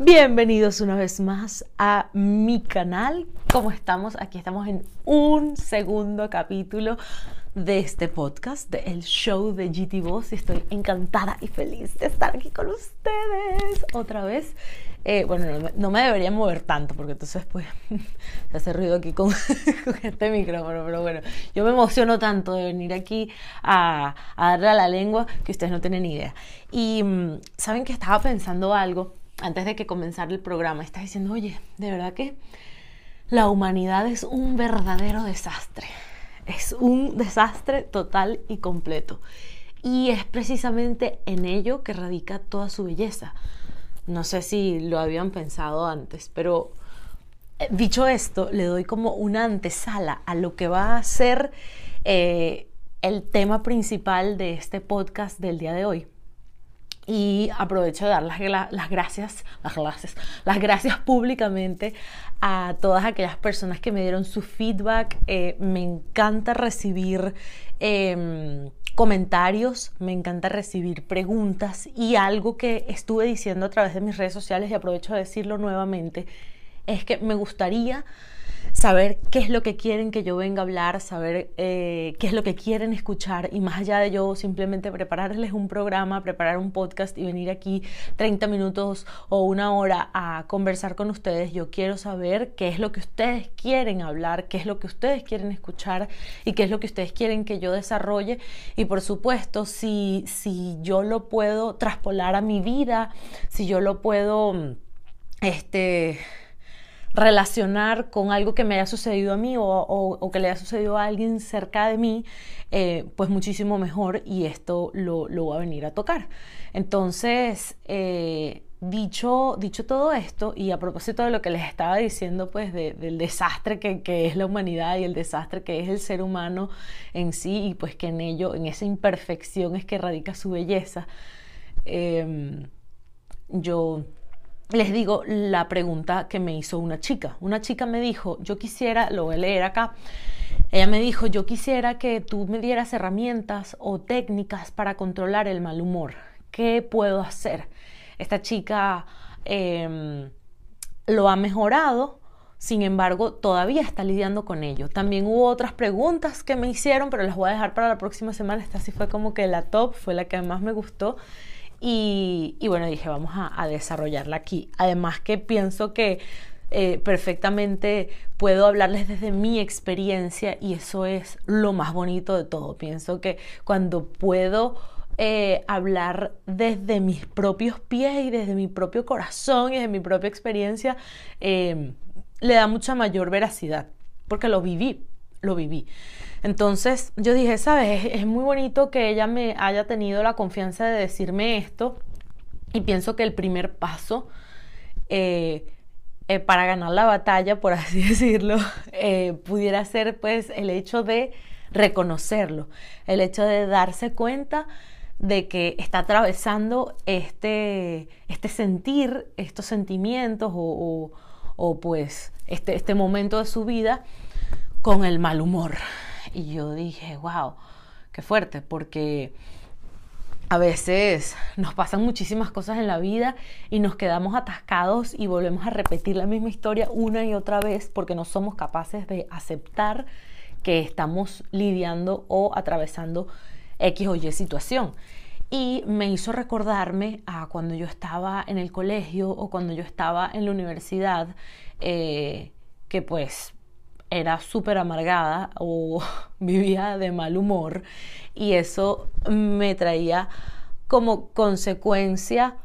Bienvenidos una vez más a mi canal. ¿Cómo estamos? Aquí estamos en un segundo capítulo de este podcast, de el show de GT Boss. Estoy encantada y feliz de estar aquí con ustedes otra vez. Eh, bueno, no me, debería mover tanto porque entonces pues se hace ruido aquí con, este micrófono, pero bueno, yo me emociono tanto de venir aquí a, a darle a la lengua que ustedes no tienen idea. Y mm, saben que estaba pensando algo antes de que comenzara el programa, está diciendo, oye, de verdad que la humanidad es un verdadero desastre. Es un desastre total y completo. Y es precisamente en ello que radica toda su belleza. No sé si lo habían pensado antes, pero eh, dicho esto, le doy como una antesala a lo que va a ser eh, el tema principal de este podcast del día de hoy y aprovecho de dar las, gracias, las gracias, las gracias públicamente a todas aquellas personas que me dieron su feedback. Eh, me encanta recibir em, comentarios, me encanta recibir preguntas y algo que estuve diciendo a través de mis redes sociales y aprovecho de decirlo nuevamente, es que me gustaría saber qué es lo que quieren que yo venga a hablar, saber eh, qué es lo que quieren escuchar y más allá de yo simplemente prepararles un programa, preparar un podcast y venir aquí 30 minutos o una hora a conversar con ustedes, yo quiero saber qué es lo que ustedes quieren hablar, qué es lo que ustedes quieren escuchar y qué es lo que ustedes quieren que yo desarrolle. Y por supuesto si, si yo lo puedo traspolar a mi vida, si yo lo puedo este relacionar con algo que me haya sucedido a mí o, que le haya sucedido a alguien cerca de mí, eh, pues muchísimo mejor y esto lo, lo, va a venir a tocar. Entonces, eh, dicho, dicho todo esto y a propósito de lo que les estaba diciendo, pues del desastre que, es la humanidad y el desastre que es el ser humano en sí y pues que en ello, en esa imperfección es que radica su belleza, em, yo les digo la pregunta que me hizo una chica. Una chica me dijo, yo quisiera, lo voy a leer acá, ella me dijo, yo quisiera que tú me dieras herramientas o técnicas para controlar el mal humor. ¿Qué puedo hacer? Esta chica em, lo ha mejorado, sin embargo, todavía está lidiando con ello. También hubo otras preguntas que me hicieron, pero las voy a dejar para la próxima semana. Esta sí fue como que la top, fue la que más me gustó. Y, bueno, dije, vamos a, desarrollarla aquí. Además que pienso que eh, perfectamente puedo hablarles desde mi experiencia y eso es lo más bonito de todo. Pienso que cuando puedo eh, hablar desde mis propios pies y desde mi propio corazón y desde mi propia experiencia, eh, le da mucha mayor veracidad, porque lo viví, lo viví. Entonces yo dije, sabes, es, muy bonito que ella me haya tenido la confianza de decirme esto y pienso que el primer paso eh, eh, para ganar la batalla, por así decirlo, eh, pudiera ser pues el hecho de reconocerlo, el hecho de darse cuenta de que está atravesando este, este sentir, estos sentimientos o, o pues este, este momento de su vida con el mal humor. Y yo dije, wow, qué fuerte, porque a veces nos pasan muchísimas cosas en la vida y nos quedamos atascados y volvemos a repetir la misma historia una y otra vez porque no somos capaces de aceptar que estamos lidiando o atravesando X o Y situación. Y me hizo recordarme a cuando yo estaba en el colegio o cuando yo estaba en la universidad, eh, que pues era súper amargada o vivía de mal humor y eso me traía como consecuencia,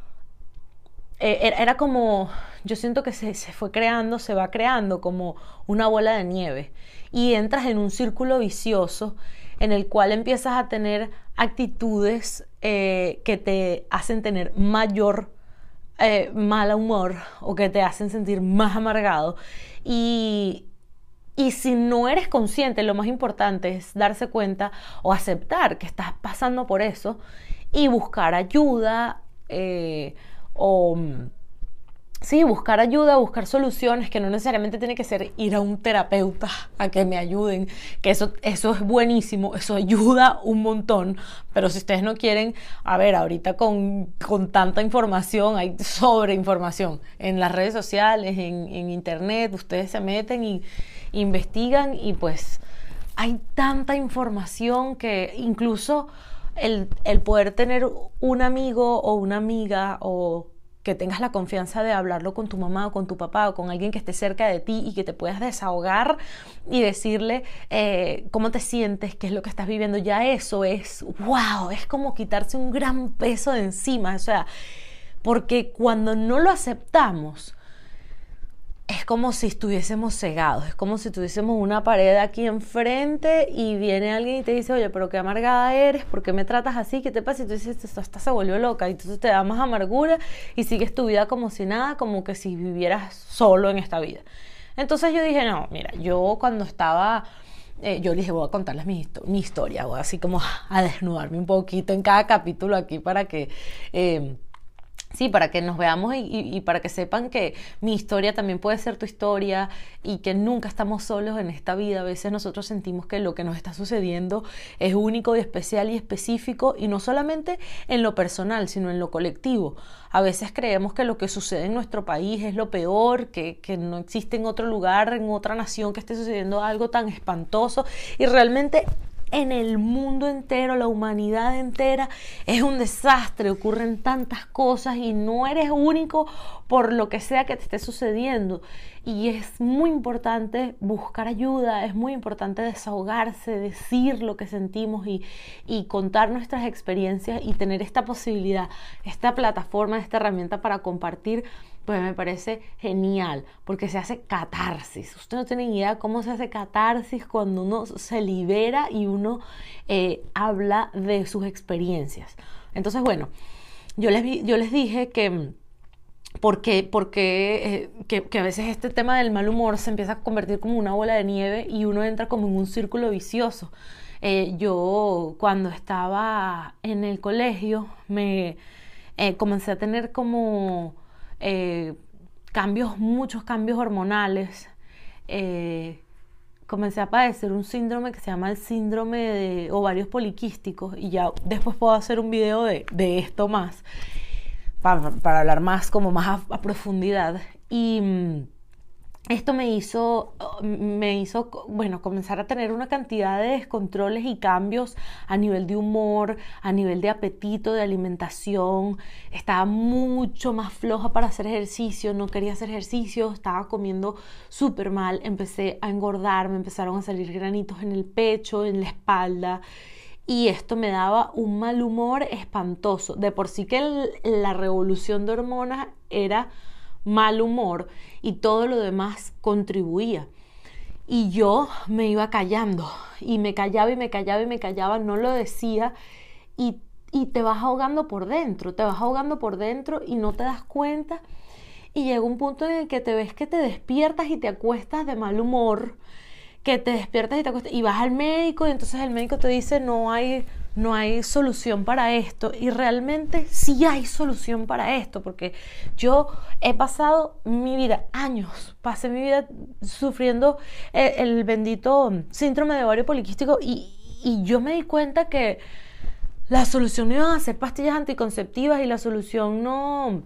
eh, era, como, yo siento que se, se, fue creando, se va creando como una bola de nieve y entras en un círculo vicioso en el cual empiezas a tener actitudes eh, que te hacen tener mayor eh, mal humor o que te hacen sentir más amargado y, y si no eres consciente, lo más importante es darse cuenta o aceptar que estás pasando por eso y buscar ayuda eh, o mm, sí, buscar ayuda, buscar soluciones, que no necesariamente tiene que ser ir a un terapeuta a que me ayuden, que eso, eso es buenísimo, eso ayuda un montón, pero si ustedes no quieren, a ver, ahorita con, con tanta información, hay sobreinformación. En las redes sociales, en, en internet, ustedes se meten y investigan y pues hay tanta información que incluso el, el poder tener un amigo o una amiga o que tengas la confianza de hablarlo con tu mamá o con tu papá o con alguien que esté cerca de ti y que te puedas desahogar y decirle eh, cómo te sientes, qué es lo que estás viviendo, ya eso es, wow, es como quitarse un gran peso de encima, o sea, porque cuando no lo aceptamos, es como si estuviésemos cegados, es como si tuviésemos una pared aquí enfrente y viene alguien y te dice, oye, pero qué amargada eres, ¿por qué me tratas así? ¿Qué te pasa? Y tú dices, esta se volvió loca, y entonces te da más amargura y sigues tu vida como si nada, como que si vivieras solo en esta vida. Entonces yo dije, no, mira, yo cuando estaba... Eh, yo dije, voy a contarles mi, mi, historia, voy así como a desnudarme un poquito en cada capítulo aquí para que eh, Sí, para que nos veamos y, para que sepan que mi historia también puede ser tu historia y que nunca estamos solos en esta vida. A veces nosotros sentimos que lo que nos está sucediendo es único y especial y específico y no solamente en lo personal, sino en lo colectivo. A veces creemos que lo que sucede en nuestro país es lo peor, que, que no existe en otro lugar, en otra nación que esté sucediendo algo tan espantoso y realmente en el mundo entero, la humanidad entera, es un desastre, ocurren tantas cosas y no eres único por lo que sea que te esté sucediendo. Y es muy importante buscar ayuda, es muy importante desahogarse, decir lo que sentimos y, y contar nuestras experiencias y tener esta posibilidad, esta plataforma, esta herramienta para compartir pues me parece genial, porque se hace catarsis. Ustedes no tienen idea cómo se hace catarsis cuando uno se libera y uno eh, habla de sus experiencias. Entonces, bueno, yo les, yo les dije que... Porque, porque eh, que, a veces este tema del mal humor se empieza a convertir como una bola de nieve y uno entra como en un círculo vicioso. Eh, yo cuando estaba en el colegio me comencé a tener como eh, cambios, muchos cambios hormonales. Eh, comencé a padecer un síndrome que se llama el síndrome de ovarios poliquísticos y ya después puedo hacer un video de, esto más, para, hablar más, como más a, profundidad. Y mm, esto me hizo, me hizo, bueno, comenzar a tener una cantidad de descontroles y cambios a nivel de humor, a nivel de apetito, de alimentación. Estaba mucho más floja para hacer ejercicio, no quería hacer ejercicio, estaba comiendo súper mal, empecé a engordar, me empezaron a salir granitos en el pecho, en la espalda. Y esto me daba un mal humor espantoso. De por sí que la revolución de hormonas era mal humor y todo lo demás contribuía. Y yo me iba callando y me callaba y me callaba y me callaba, no lo decía y, y te vas ahogando por dentro, te vas ahogando por dentro y no te das cuenta. Y llega un punto en el que te ves que te despiertas y te acuestas de mal humor, que te despiertas y te acuestas y vas al médico y entonces el médico te dice no hay no hay solución para esto y realmente sí hay solución para esto porque yo he pasado mi vida, años, pasé mi vida sufriendo el, bendito síndrome de ovario poliquístico y, yo me di cuenta que la solución no iban a ser pastillas anticonceptivas y la solución no,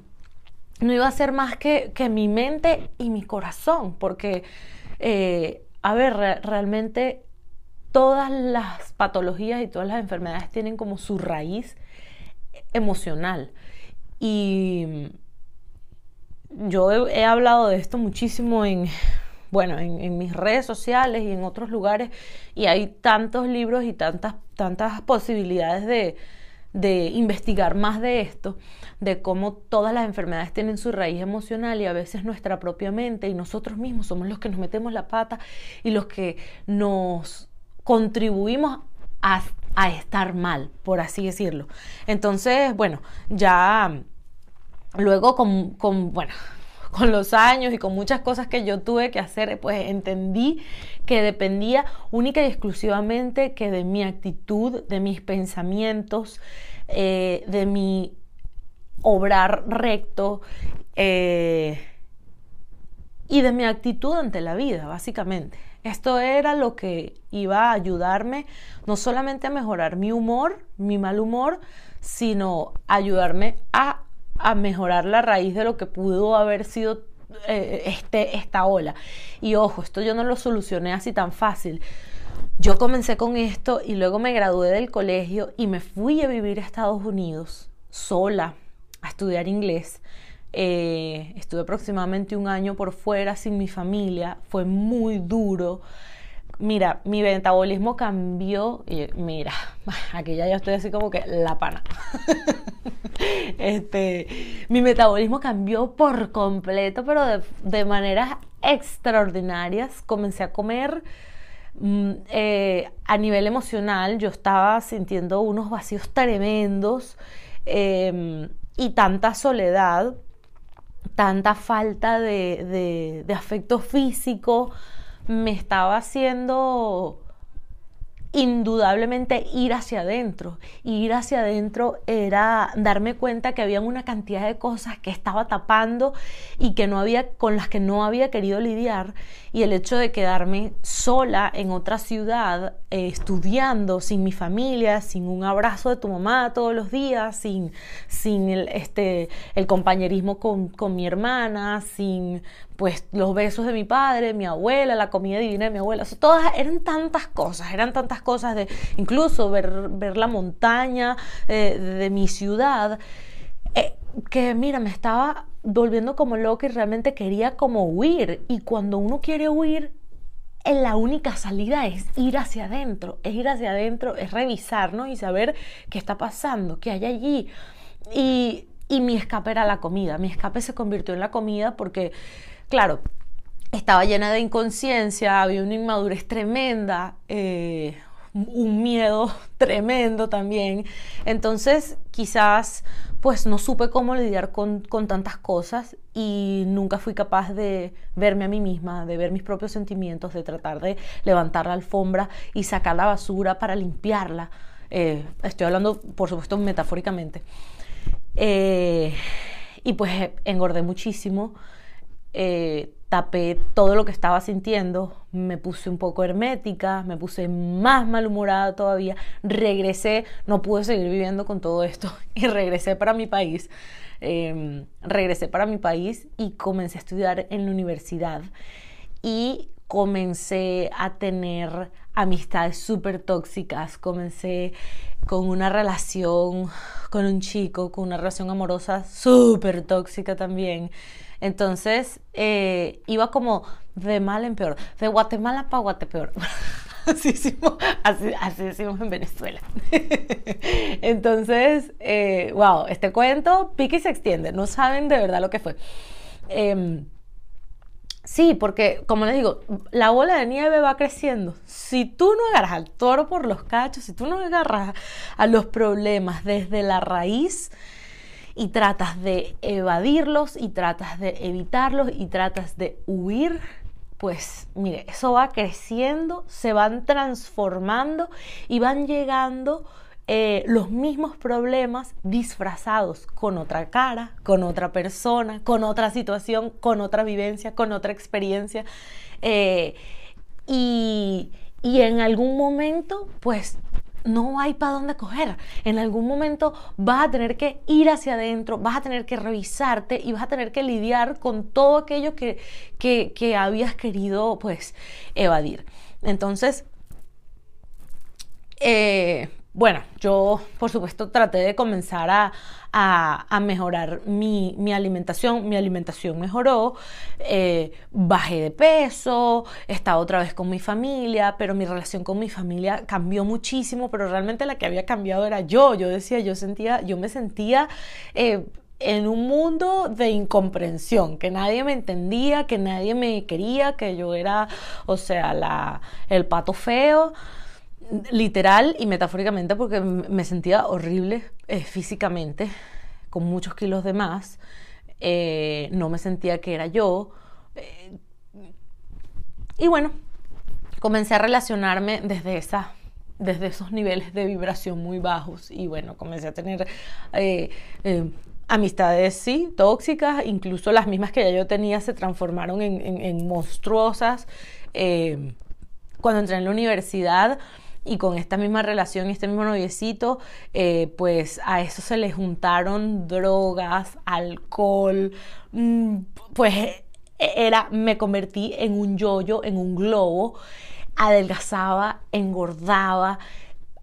no iba a ser más que, que mi mente y mi corazón porque, eh, a ver, realmente todas las patologías y todas las enfermedades tienen como su raíz emocional. Y yo he, hablado de esto muchísimo en, bueno, en, mis redes sociales y en otros lugares, y hay tantos libros y tantas, tantas posibilidades de, de investigar más de esto, de cómo todas las enfermedades tienen su raíz emocional y a veces nuestra propia mente y nosotros mismos somos los que nos metemos la pata y los que nos contribuimos a, estar mal, por así decirlo. Entonces, bueno, ya luego con, bueno, con los años y con muchas cosas que yo tuve que hacer, pues entendí que dependía única y exclusivamente que de mi actitud, de mis pensamientos, eh, de mi obrar recto, eh, y de mi actitud ante la vida, básicamente. Esto era lo que iba a ayudarme no solamente a mejorar mi humor, mi mal humor, sino ayudarme a, a mejorar la raíz de lo que pudo haber sido eh, este, esta ola. Y ojo, esto yo no lo solucioné así tan fácil. Yo comencé con esto y luego me gradué del colegio y me fui a vivir a Estados Unidos sola a estudiar inglés. Eh, estuve aproximadamente un año por fuera sin mi familia, fue muy duro. Mira, mi metabolismo cambió mira, aquí ya yo estoy así como que la pana. este, mi metabolismo cambió por completo, pero de, de maneras extraordinarias. Comencé a comer mm, eh, a nivel emocional, yo estaba sintiendo unos vacíos tremendos em, y tanta soledad tanta falta de, afecto físico me estaba haciendo indudablemente ir hacia adentro. Ir hacia adentro era darme cuenta que había una cantidad de cosas que estaba tapando y que no había, con las que no había querido lidiar. Y el hecho de quedarme sola en otra ciudad, eh, estudiando, sin mi familia, sin un abrazo de tu mamá todos los días, sin, sin el, este, el compañerismo con, con mi hermana, sin pues los besos de mi padre, mi abuela, la comida divina de mi abuela, todas eran tantas cosas, eran tantas cosas de incluso ver, ver la montaña eh, de mi ciudad, eh, que mira, me estaba volviendo como loca y realmente quería como huir. Y cuando uno quiere huir, la única salida es ir hacia adentro, es ir hacia adentro, es revisarnos y saber qué está pasando, qué hay allí. Y, y mi escape era la comida, mi escape se convirtió en la comida porque Claro, estaba llena de inconsciencia, había una inmadurez tremenda, eh, un miedo tremendo también. Entonces, quizás, pues no supe cómo lidiar con, tantas cosas y nunca fui capaz de verme a mí misma, de ver mis propios sentimientos, de tratar de levantar la alfombra y sacar la basura para limpiarla. Eh, estoy hablando, por supuesto, metafóricamente. Eh, y pues engordé muchísimo. Eh, tapé todo lo que estaba sintiendo, me puse un poco hermética, me puse más malhumorada todavía, regresé, no pude seguir viviendo con todo esto y regresé para mi país. Em, regresé para mi país y comencé a estudiar en la universidad y comencé a tener amistades súper tóxicas, comencé con una relación con un chico, con una relación amorosa súper tóxica también. Entonces eh, iba como de mal en peor, de Guatemala para Guatepeor. Así decimos, así, decimos en Venezuela. Entonces, eh, wow, este cuento pique y se extiende. No saben de verdad lo que fue. Em, sí, porque como les digo, la bola de nieve va creciendo. Si tú no agarras al toro por los cachos, si tú no agarras a los problemas desde la raíz, y tratas de evadirlos y tratas de evitarlos y tratas de huir, pues mire, eso va creciendo, se van transformando y van llegando eh, los mismos problemas disfrazados con otra cara, con otra persona, con otra situación, con otra vivencia, con otra experiencia. Eh, y, y en algún momento, pues no hay para dónde coger. En algún momento vas a tener que ir hacia adentro, vas a tener que revisarte y vas a tener que lidiar con todo aquello que, que, habías querido pues evadir. Entonces, eh, bueno, yo por supuesto traté de comenzar a, mejorar mi, alimentación. Mi alimentación mejoró, eh, bajé de peso, estaba otra vez con mi familia, pero mi relación con mi familia cambió muchísimo, pero realmente la que había cambiado era yo. Yo decía, yo sentía, yo me sentía... Eh, en un mundo de incomprensión, que nadie me entendía, que nadie me quería, que yo era, o sea, la, el pato feo literal y metafóricamente porque me sentía horrible eh, físicamente, con muchos kilos de más, eh, no me sentía que era yo. Eh, y bueno, comencé a relacionarme desde, esa, desde esos niveles de vibración muy bajos y bueno, comencé a tener amistades, sí, tóxicas, incluso las mismas que ya yo tenía se transformaron en, monstruosas. Eh, cuando entré en la universidad y con esta misma relación y este mismo noviecito, eh, pues a eso se le juntaron drogas, alcohol, mm, pues e, era, me convertí en un yoyo, en un globo, adelgazaba, engordaba,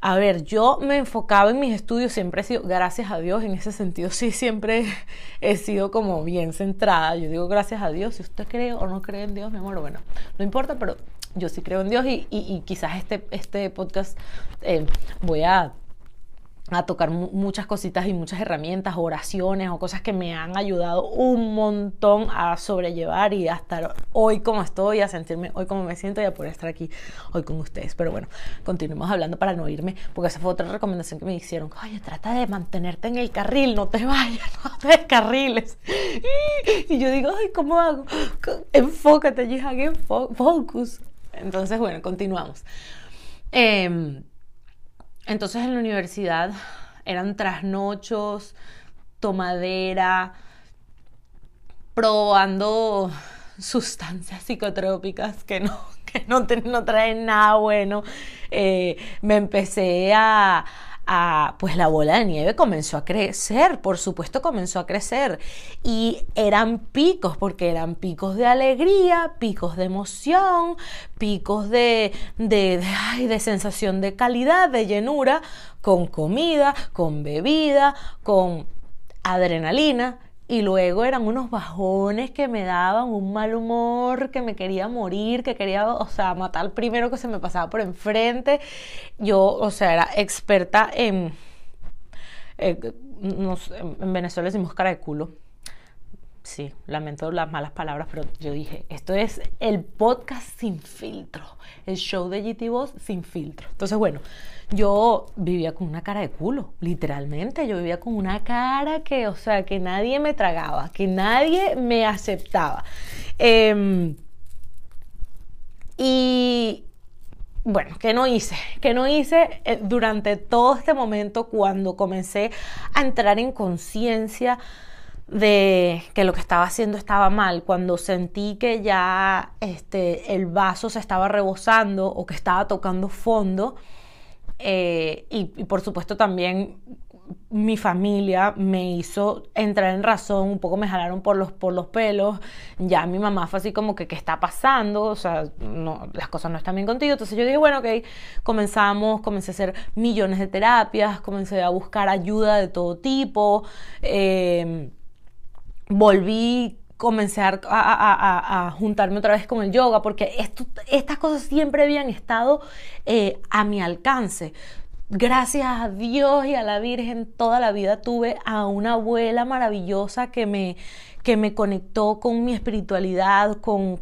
a ver, yo me enfocaba en mis estudios, siempre he sido, gracias a Dios, en ese sentido sí, siempre he sido como bien centrada. Yo digo gracias a Dios, si usted cree o no cree en Dios, mi amor, bueno, no importa, pero yo sí creo en Dios y, quizás este, este podcast eh, voy a a tocar muchas cositas y muchas herramientas, oraciones o cosas que me han ayudado un montón a sobrellevar y a estar hoy como estoy, a sentirme hoy como me siento y a poder estar aquí hoy con ustedes. Pero bueno, continuemos hablando para no irme, porque esa fue otra recomendación que me hicieron. Oye, trata de mantenerte en el carril, no te vayas, no te descarriles. Y yo digo, ay, ¿cómo hago? Enfócate, Jihan, focus. Entonces, bueno, continuamos. Eh, entonces en la universidad eran trasnochos, tomadera, probando sustancias psicotrópicas que no, que no traen nada bueno. Eh, me empecé a, pues la bola de nieve comenzó a crecer, por supuesto comenzó a crecer. Y eran picos, porque eran picos de alegría, picos de emoción, picos de, de, de sensación de calidad, de llenura, con comida, con bebida, con adrenalina y luego eran unos bajones que me daban, un mal humor, que me quería morir, que quería, o sea, matar primero que se me pasaba por enfrente. Yo, o sea, era experta en, eh, en Venezuela decimos cara de culo. Sí, lamento las malas palabras, pero yo dije, esto es el podcast sin filtro, el show de GT Boss sin filtro. Entonces, bueno, yo vivía con una cara de culo, literalmente. Yo vivía con una cara que, o sea, que nadie me tragaba, que nadie me aceptaba. Em, y bueno, ¿qué no hice? ¿Qué no hice eh, durante todo este momento cuando comencé a entrar en conciencia? De que lo que estaba haciendo estaba mal, cuando sentí que ya este, el vaso se estaba rebosando o que estaba tocando fondo, eh, y, por supuesto también mi familia me hizo entrar en razón, un poco me jalaron por los, por los pelos, ya mi mamá fue así como que, ¿qué está pasando? O sea, las cosas no están bien contigo. Entonces yo dije, bueno, ok, comenzamos, comencé a hacer millones de terapias, comencé a buscar ayuda de todo tipo, eh, volví comencé a, juntarme otra vez con el yoga, porque estas cosas siempre habían estado eh, a mi alcance. Gracias a Dios y a la Virgen, toda la vida tuve a una abuela maravillosa que me, que me conectó con mi espiritualidad, con,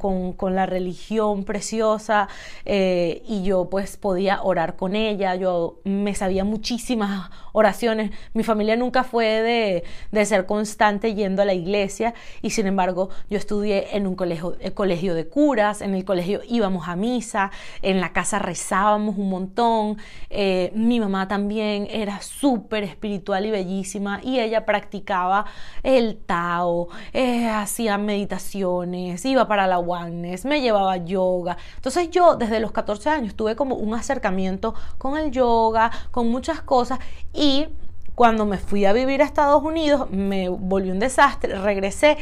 la religión preciosa eh, y yo pues podía orar con ella, yo me sabía muchísimas oraciones, mi familia nunca fue de, ser constante yendo a la iglesia y sin embargo yo estudié en un colegio, colegio de curas, en el colegio íbamos a misa, en la casa rezábamos un montón, eh, mi mamá también era súper espiritual y bellísima y ella practicaba el Tao, eh, hacía meditaciones, iba para la oneness, me llevaba yoga. Entonces yo desde los 14 años tuve como un acercamiento con el yoga, con muchas cosas y cuando me fui a vivir a Estados Unidos me volvió un desastre, regresé,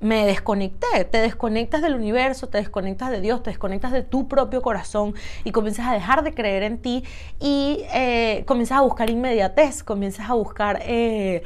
me desconecté, te desconectas del universo, te desconectas de Dios, te desconectas de tu propio corazón y comienzas a dejar de creer en ti y eh, comienzas a buscar inmediatez, comienzas a buscar... Eh,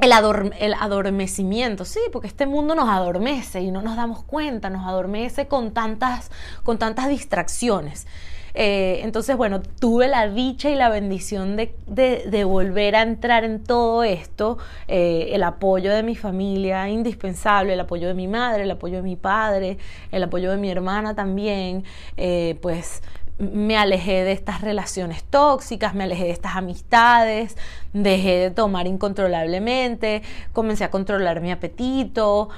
el, adormecimiento, sí, porque este mundo nos adormece y no nos damos cuenta, nos adormece con tantas, con tantas distracciones. Eh, entonces, bueno, tuve la dicha y la bendición de, volver a entrar en todo esto, eh, el apoyo de mi familia indispensable, el apoyo de mi madre, el apoyo de mi padre, el apoyo de mi hermana también, eh, pues me alejé de estas relaciones tóxicas, me alejé de estas amistades, dejé de tomar incontrolablemente, comencé a controlar mi apetito.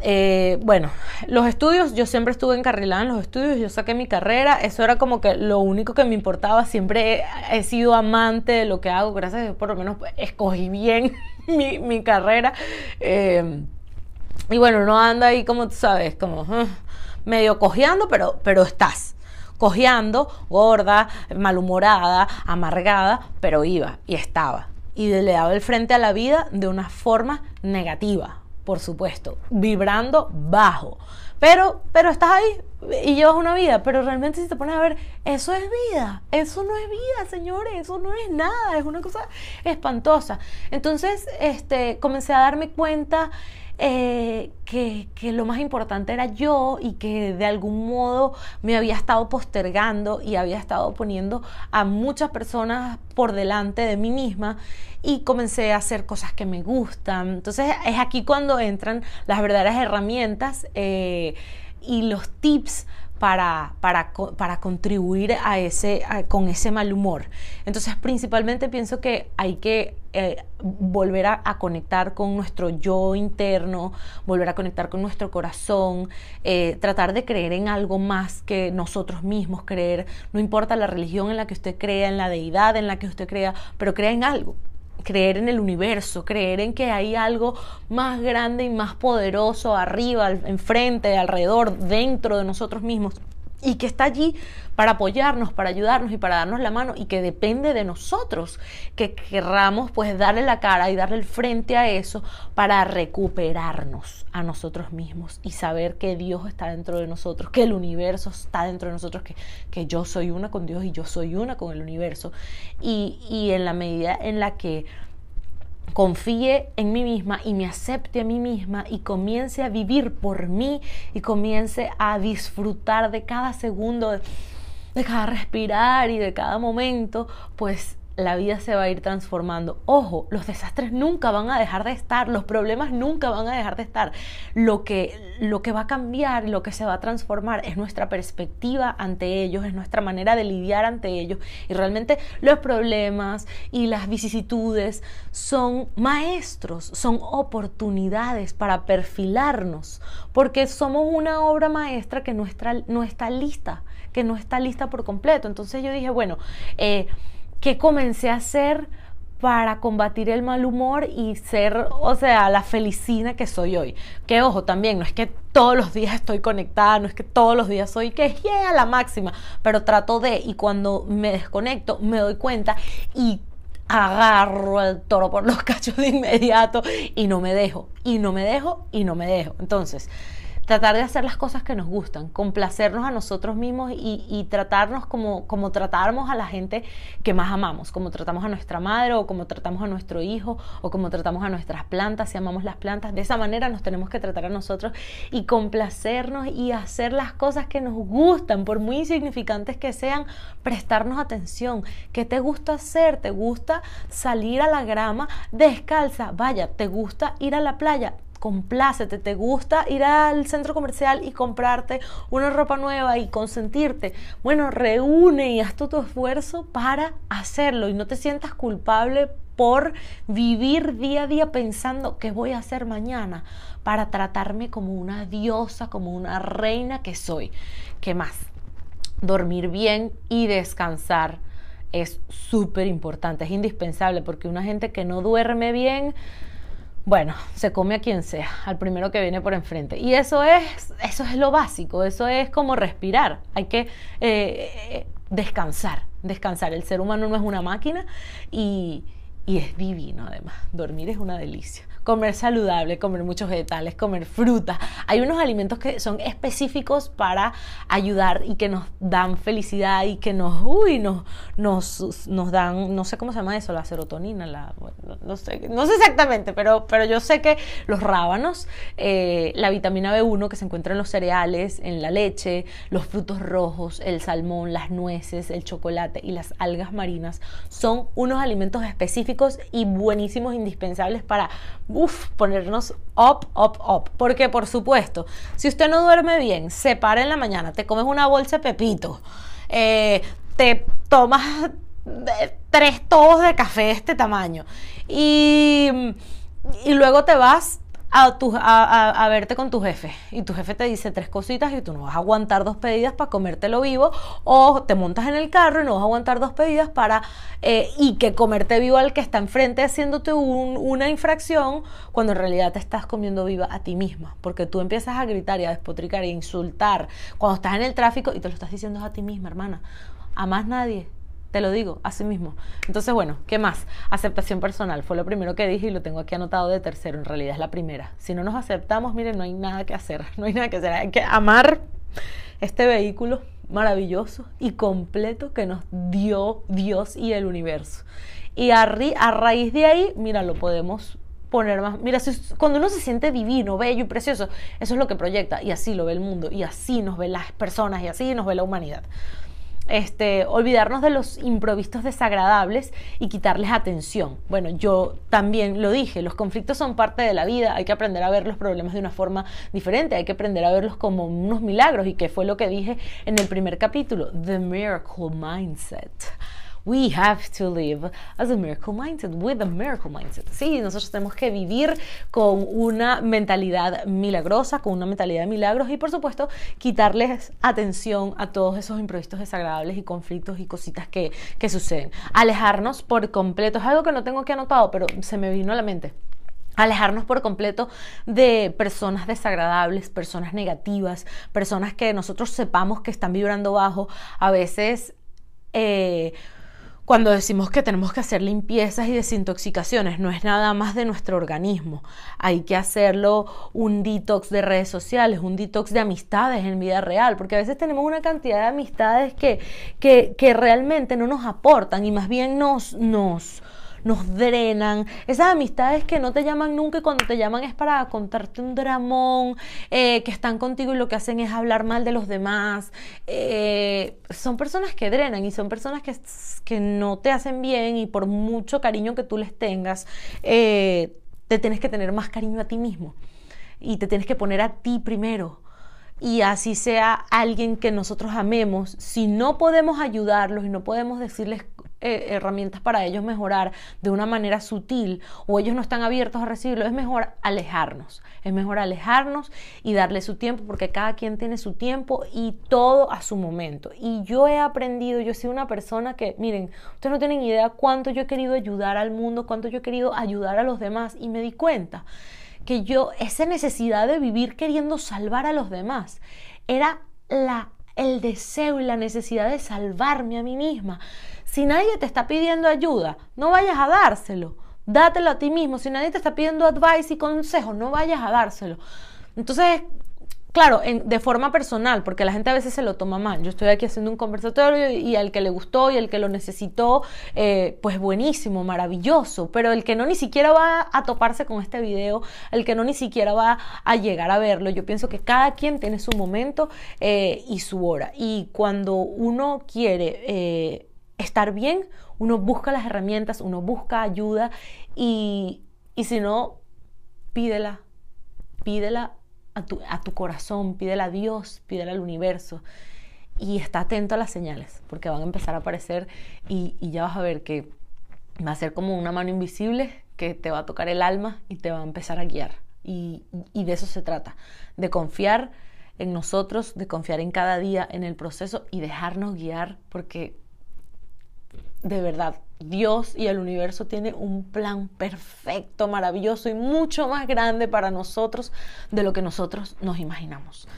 Eh, bueno, los estudios, yo siempre estuve encarrilada en los estudios, yo saqué mi carrera, eso era como que lo único que me importaba, siempre he, sido amante de lo que hago, gracias a Dios por lo menos escogí bien mi, carrera. Eh, y bueno, uno anda ahí como tú sabes, como ah, medio cojeando, pero, pero estás cojeando, gorda, malhumorada, amargada, pero iba y estaba. Y le daba el frente a la vida de una forma negativa, por supuesto, vibrando bajo. Pero, pero estás ahí y llevas una vida, pero realmente si te pones a ver, eso es vida, eso no es vida, señores, eso no es nada, es una cosa espantosa. Entonces, este, comencé a darme cuenta eh, que, que, lo más importante era yo y que de algún modo me había estado postergando y había estado poniendo a muchas personas por delante de mí misma y comencé a hacer cosas que me gustan. Entonces es aquí cuando entran las verdaderas herramientas eh, y los tips para, para, para contribuir a ese, con ese mal humor. Entonces, principalmente pienso que hay que eh, volver a, conectar con nuestro yo interno, volver a conectar con nuestro corazón, eh, tratar de creer en algo más que nosotros mismos, creer, no importa la religión en la que usted crea, en la deidad en la que usted crea, pero crea en algo creer en el universo, creer en que hay algo más grande y más poderoso arriba, enfrente, alrededor, dentro de nosotros mismos y que está allí para apoyarnos, para ayudarnos y para darnos la mano y que depende de nosotros que querramos pues darle la cara y darle el frente a eso para recuperarnos a nosotros mismos y saber que Dios está dentro de nosotros, que el universo está dentro de nosotros, que, que yo soy una con Dios y yo soy una con el universo. Y, y en la medida en la que confíe en mí misma y me acepte a mí misma y comience a vivir por mí y comience a disfrutar de cada segundo, de, cada respirar y de cada momento, pues la vida se va a ir transformando. Ojo, los desastres nunca van a dejar de estar, los problemas nunca van a dejar de estar. Lo que, lo que va a cambiar, lo que se va a transformar es nuestra perspectiva ante ellos, es nuestra manera de lidiar ante ellos. Y realmente los problemas y las vicisitudes son maestros, son oportunidades para perfilarnos, porque somos una obra maestra que no está, no está lista, que no está lista por completo. Entonces yo dije, bueno, eh, ¿qué comencé a hacer para combatir el mal humor y ser, o sea, la felicina que soy hoy. Que ojo, también no es que todos los días estoy conectada, no es que todos los días soy que es yeah, la máxima, pero trato de y cuando me desconecto me doy cuenta y agarro el toro por los cachos de inmediato y no me dejo, y no me dejo, y no me dejo. Entonces, tratar de hacer las cosas que nos gustan, complacernos a nosotros mismos y, tratarnos como, como tratamos a la gente que más amamos, como tratamos a nuestra madre o como tratamos a nuestro hijo o como tratamos a nuestras plantas, si amamos las plantas. De esa manera nos tenemos que tratar a nosotros y complacernos y hacer las cosas que nos gustan, por muy insignificantes que sean, prestarnos atención. ¿Qué te gusta hacer? ¿Te gusta salir a la grama descalza? Vaya, ¿te gusta ir a la playa? Complácete, te gusta ir al centro comercial y comprarte una ropa nueva y consentirte. Bueno, reúne y haz tu esfuerzo para hacerlo y no te sientas culpable por vivir día a día pensando qué voy a hacer mañana para tratarme como una diosa, como una reina que soy. ¿Qué más? Dormir bien y descansar es súper importante, es indispensable porque una gente que no duerme bien bueno, se come a quien sea, al primero que viene por enfrente. Y eso es, eso es lo básico, eso es como respirar. Hay que eh, descansar, descansar. El ser humano no es una máquina y, y es divino además. Dormir es una delicia comer saludable, comer muchos vegetales, comer fruta. Hay unos alimentos que son específicos para ayudar y que nos dan felicidad y que nos, uy, nos, nos, nos dan, no sé cómo se llama eso, la serotonina, la, no, sé, no sé exactamente, pero, pero yo sé que los rábanos, eh, la vitamina B1 que se encuentra en los cereales, en la leche, los frutos rojos, el salmón, las nueces, el chocolate y las algas marinas son unos alimentos específicos y buenísimos, indispensables para Uf, ponernos up, up, up. Porque, por supuesto, si usted no duerme bien, se para en la mañana, te comes una bolsa de pepito, eh, te tomas tres tobos de café de este tamaño y, y luego te vas a, tu, a, a, verte con tu jefe. Y tu jefe te dice tres cositas y tú no vas a aguantar dos pedidas para comértelo vivo. O te montas en el carro y no vas a aguantar dos pedidas para eh, y que comerte vivo al que está enfrente haciéndote una infracción cuando en realidad te estás comiendo viva a ti misma. Porque tú empiezas a gritar y a despotricar e insultar cuando estás en el tráfico y te lo estás diciendo a ti misma hermana. A más nadie te lo digo, así mismo. Entonces, bueno, ¿qué más? Aceptación personal. Fue lo primero que dije y lo tengo aquí anotado de tercero. En realidad es la primera. Si no nos aceptamos, miren, no hay nada que hacer. No hay nada que hacer. Hay que amar este vehículo maravilloso y completo que nos dio Dios y el universo. Y a, a raíz de ahí, mira, lo podemos poner más. Mira, cuando uno se siente divino, bello y precioso, eso es lo que proyecta. Y así lo ve el mundo. Y así nos ve las personas. Y así nos ve la humanidad este, olvidarnos de los improvistos desagradables y quitarles atención. Bueno, yo también lo dije, los conflictos son parte de la vida, hay que aprender a ver los problemas de una forma diferente, hay que aprender a verlos como unos milagros y que fue lo que dije en el primer capítulo, The Miracle Mindset we have to live as a miracle mindset, with a miracle mindset. Sí, nosotros tenemos que vivir con una mentalidad milagrosa, con una mentalidad de milagros y por supuesto quitarles atención a todos esos imprevistos desagradables y conflictos y cositas que, que suceden. Alejarnos por completo, es algo que no tengo aquí anotado, pero se me vino a la mente alejarnos por completo de personas desagradables, personas negativas, personas que nosotros sepamos que están vibrando bajo. A veces eh, cuando decimos que tenemos que hacer limpiezas y desintoxicaciones, no es nada más de nuestro organismo. Hay que hacerlo un detox de redes sociales, un detox de amistades en vida real, porque a veces tenemos una cantidad de amistades que, que, realmente no nos aportan y más bien nos, nos, nos drenan. Esas amistades que no te llaman nunca y cuando te llaman es para contarte un dramón, eh, que están contigo y lo que hacen es hablar mal de los demás. Eh, son personas que drenan y son personas que, que, no te hacen bien y por mucho cariño que tú les tengas, eh, te tienes que tener más cariño a ti mismo y te tienes que poner a ti primero y así sea alguien que nosotros amemos, si no podemos ayudarlos y no podemos decirles eh, herramientas para ellos mejorar de una manera sutil o ellos no están abiertos a recibirlo, es mejor alejarnos. Es mejor alejarnos y darle su tiempo porque cada quien tiene su tiempo y todo a su momento. Y yo he aprendido, yo soy una persona que, miren, ustedes no tienen idea cuánto yo he querido ayudar al mundo, cuánto yo he querido ayudar a los demás y me di cuenta que yo, esa necesidad de vivir queriendo salvar a los demás, era la el deseo y la necesidad de salvarme a mí misma. Si nadie te está pidiendo ayuda, no vayas a dárselo. Dátelo a ti mismo. Si nadie te está pidiendo advice y consejo, no vayas a dárselo. Entonces, claro, de forma personal, porque la gente a veces se lo toma mal. Yo estoy aquí haciendo un conversatorio y, al que le gustó y al que lo necesitó, eh, pues buenísimo, maravilloso. Pero el que no ni siquiera va a toparse con este video, el que no ni siquiera va a llegar a verlo, yo pienso que cada quien tiene su momento eh, y su hora. Y cuando uno quiere eh, estar bien, uno busca las herramientas, uno busca ayuda y, y si no, pídela, pídela a tu, corazón, pídele a Dios, pídele al universo y está atento a las señales, porque van a empezar a aparecer y, ya vas a ver que va a ser como una mano invisible que te va a tocar el alma y te va a empezar a guiar. Y, y de eso se trata, de confiar en nosotros, de confiar en cada día, en el proceso y dejarnos guiar, porque de verdad, Dios y el universo tiene un plan perfecto, maravilloso y mucho más grande para nosotros de lo que nosotros nos imaginamos.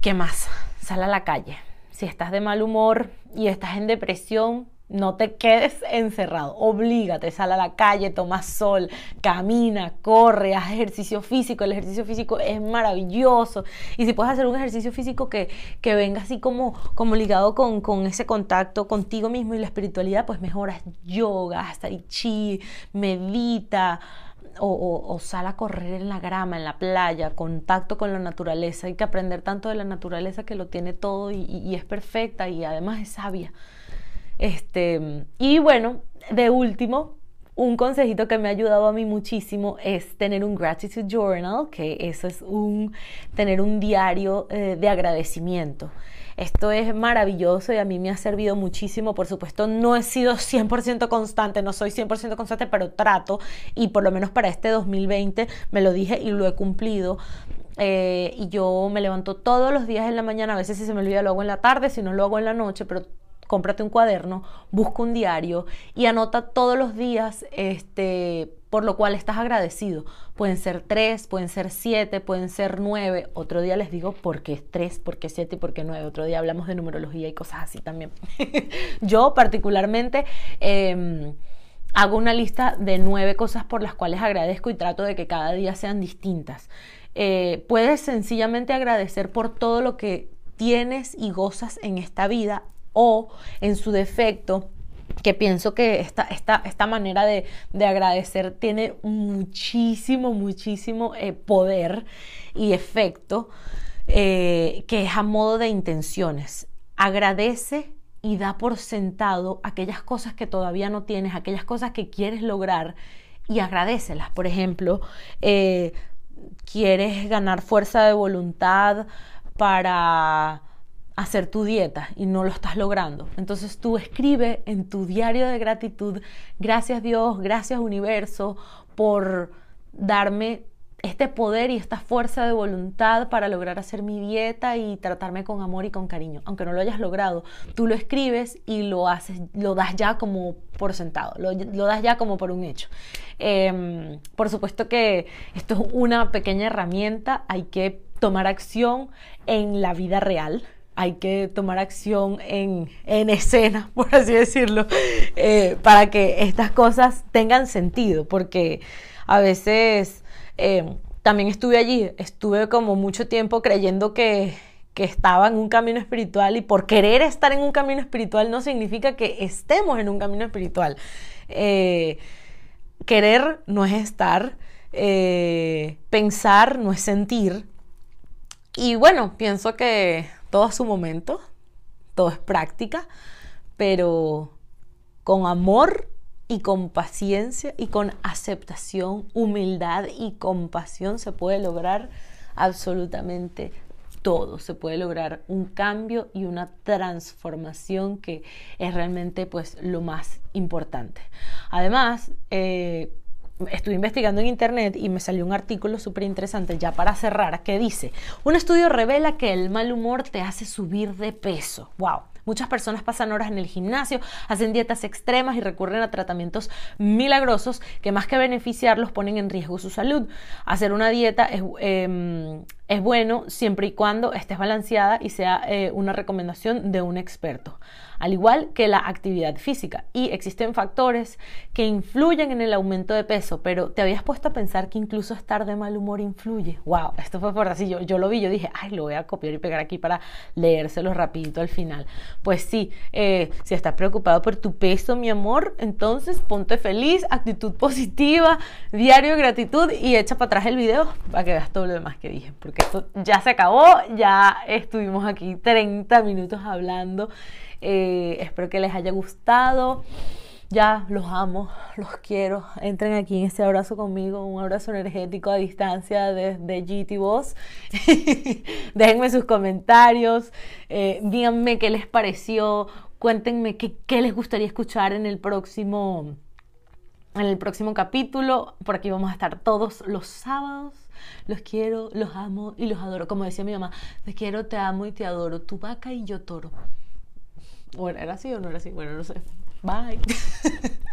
¿Qué más? Sal a la calle. Si estás de mal humor y estás en depresión, no te quedes encerrado, oblígate, sal a la calle, toma sol, camina, corre, haz ejercicio físico. El ejercicio físico es maravilloso. Y si puedes hacer un ejercicio físico que, que venga así como, como ligado con, con, ese contacto contigo mismo y la espiritualidad, pues mejoras yoga, tai chi, medita. O, o, sal a correr en la grama, en la playa, contacto con la naturaleza. Hay que aprender tanto de la naturaleza que lo tiene todo y es perfecta y además es sabia. Este, y bueno, de último, un consejito que me ha ayudado a mí muchísimo es tener un gratitude journal, que eso es un tener un diario eh, de agradecimiento. Esto es maravilloso y a mí me ha servido muchísimo. Por supuesto, no he sido 100% constante, no soy 100% constante, pero trato y por lo menos para este 2020 me lo dije y lo he cumplido. Eh, y yo me levanto todos los días en la mañana, a veces si se me olvida lo hago en la tarde, si no lo hago en la noche, pero cómprate un cuaderno, busca un diario y anota todos los días este, por lo cual estás agradecido. Pueden ser tres, pueden ser siete, pueden ser nueve. Otro día les digo por qué es tres, por qué siete y por qué nueve. Otro día hablamos de numerología y cosas así también. Yo particularmente... Em, hago una lista de nueve cosas por las cuales agradezco y trato de que cada día sean distintas. Eh, puedes sencillamente agradecer por todo lo que tienes y gozas en esta vida o en su defecto que pienso que esta, esta, esta manera de, agradecer tiene muchísimo, muchísimo eh, poder y efecto, eh, que es a modo de intenciones. Agradece y da por sentado aquellas cosas que todavía no tienes, aquellas cosas que quieres lograr y agradecelas. Por ejemplo, eh, quieres ganar fuerza de voluntad para hacer tu dieta y no lo estás logrando. Entonces tú escribe en tu diario de gratitud, gracias Dios, gracias universo por darme este poder y esta fuerza de voluntad para lograr hacer mi dieta y tratarme con amor y con cariño. Aunque no lo hayas logrado, tú lo escribes y lo haces, lo das ya como por sentado, lo, das ya como por un hecho. Em, por supuesto que esto es una pequeña herramienta, hay que tomar acción en la vida real hay que tomar acción en, escena, por así decirlo, eh, para que estas cosas tengan sentido, porque a veces eh, también estuve allí, estuve como mucho tiempo creyendo que, estaba en un camino espiritual y por querer estar en un camino espiritual no significa que estemos en un camino espiritual. Eh, querer no es estar, pensar no es sentir. Y bueno, pienso que todo a su momento, todo es práctica, pero con amor y con paciencia y con aceptación, humildad y compasión se puede lograr absolutamente todo. Se puede lograr un cambio y una transformación que es realmente pues lo más importante. Además, eh, estuve investigando en internet y me salió un artículo súper interesante ya para cerrar que dice, un estudio revela que el mal humor te hace subir de peso. ¡Wow! Muchas personas pasan horas en el gimnasio, hacen dietas extremas y recurren a tratamientos milagrosos que más que beneficiarlos ponen en riesgo su salud. Hacer una dieta es, em, es bueno siempre y cuando estés balanceada y sea eh, una recomendación de un experto al igual que la actividad física. Y existen factores que influyen en el aumento de peso, pero te habías puesto a pensar que incluso estar de mal humor influye. ¡Wow! Esto fue por así. Yo, yo lo vi, yo dije, ay, lo voy a copiar y pegar aquí para leérselo rapidito al final. Pues sí, eh, si estás preocupado por tu peso, mi amor, entonces ponte feliz, actitud positiva, diario de gratitud y echa para atrás el video para que veas todo lo demás que dije, porque esto ya se acabó, ya estuvimos aquí 30 minutos hablando. Eh, espero que les haya gustado. Ya los amo, los quiero. Entren aquí en este abrazo conmigo, un abrazo energético a distancia desde GT. Déjenme sus comentarios, eh, díganme qué les pareció, cuéntenme qué, qué les gustaría escuchar en el próximo en el próximo capítulo. Por aquí vamos a estar todos los sábados. Los quiero, los amo y los adoro. Como decía mi mamá, te quiero, te amo y te adoro. Tu vaca y yo toro. Bueno, ¿era así o no era así? Bueno, no sé. Bye.